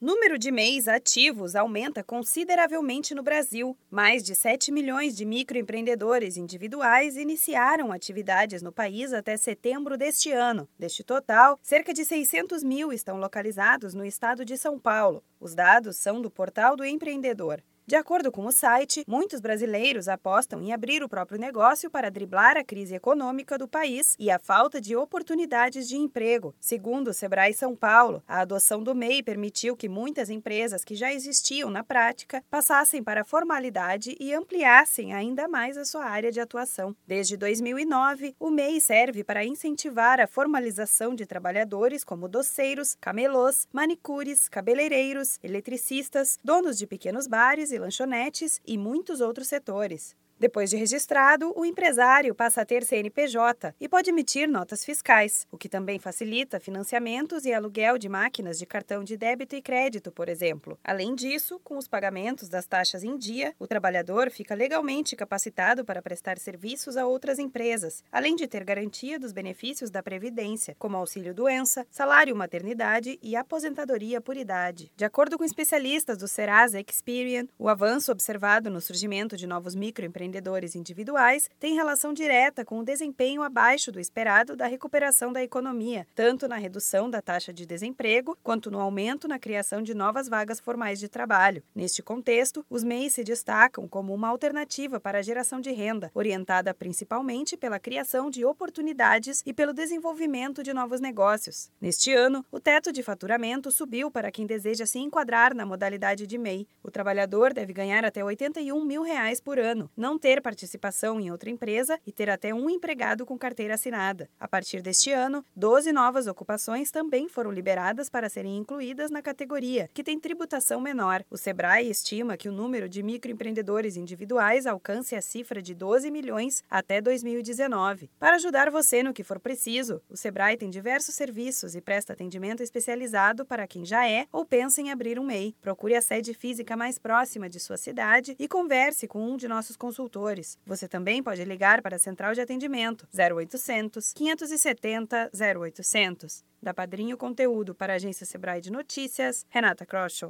Número de MEIs ativos aumenta consideravelmente no Brasil. Mais de 7 milhões de microempreendedores individuais iniciaram atividades no país até setembro deste ano. Deste total, cerca de 600 mil estão localizados no estado de São Paulo. Os dados são do Portal do Empreendedor. De acordo com o site, muitos brasileiros apostam em abrir o próprio negócio para driblar a crise econômica do país e a falta de oportunidades de emprego. Segundo o Sebrae São Paulo, a adoção do MEI permitiu que muitas empresas que já existiam na prática passassem para a formalidade e ampliassem ainda mais a sua área de atuação. Desde 2009, o MEI serve para incentivar a formalização de trabalhadores como doceiros, camelôs, manicures, cabeleireiros, eletricistas, donos de pequenos bares e lanchonetes e muitos outros setores. Depois de registrado, o empresário passa a ter CNPJ e pode emitir notas fiscais, o que também facilita financiamentos e aluguel de máquinas de cartão de débito e crédito, por exemplo. Além disso, com os pagamentos das taxas em dia, o trabalhador fica legalmente capacitado para prestar serviços a outras empresas, além de ter garantia dos benefícios da Previdência, como auxílio-doença, salário maternidade e aposentadoria por idade. De acordo com especialistas do Serasa Experian, o avanço observado no surgimento de novos microempreendedores empreendedores individuais tem relação direta com o desempenho abaixo do esperado da recuperação da economia, tanto na redução da taxa de desemprego quanto no aumento na criação de novas vagas formais de trabalho. Neste contexto, os MEIs se destacam como uma alternativa para a geração de renda, orientada principalmente pela criação de oportunidades e pelo desenvolvimento de novos negócios. Neste ano, o teto de faturamento subiu para quem deseja se enquadrar na modalidade de MEI. O trabalhador deve ganhar até 81 mil reais por ano, não ter participação em outra empresa e ter até um empregado com carteira assinada. A partir deste ano, 12 novas ocupações também foram liberadas para serem incluídas na categoria, que tem tributação menor. O Sebrae estima que o número de microempreendedores individuais alcance a cifra de 12 milhões até 2019. Para ajudar você no que for preciso, o Sebrae tem diversos serviços e presta atendimento especializado para quem já é ou pensa em abrir um MEI. Procure a sede física mais próxima de sua cidade e converse com um de nossos consultores consultores. Você também pode ligar para a central de atendimento 0800 570 0800. Da Padrinho Conteúdo para a agência Sebrae de Notícias, Renata Kroschel.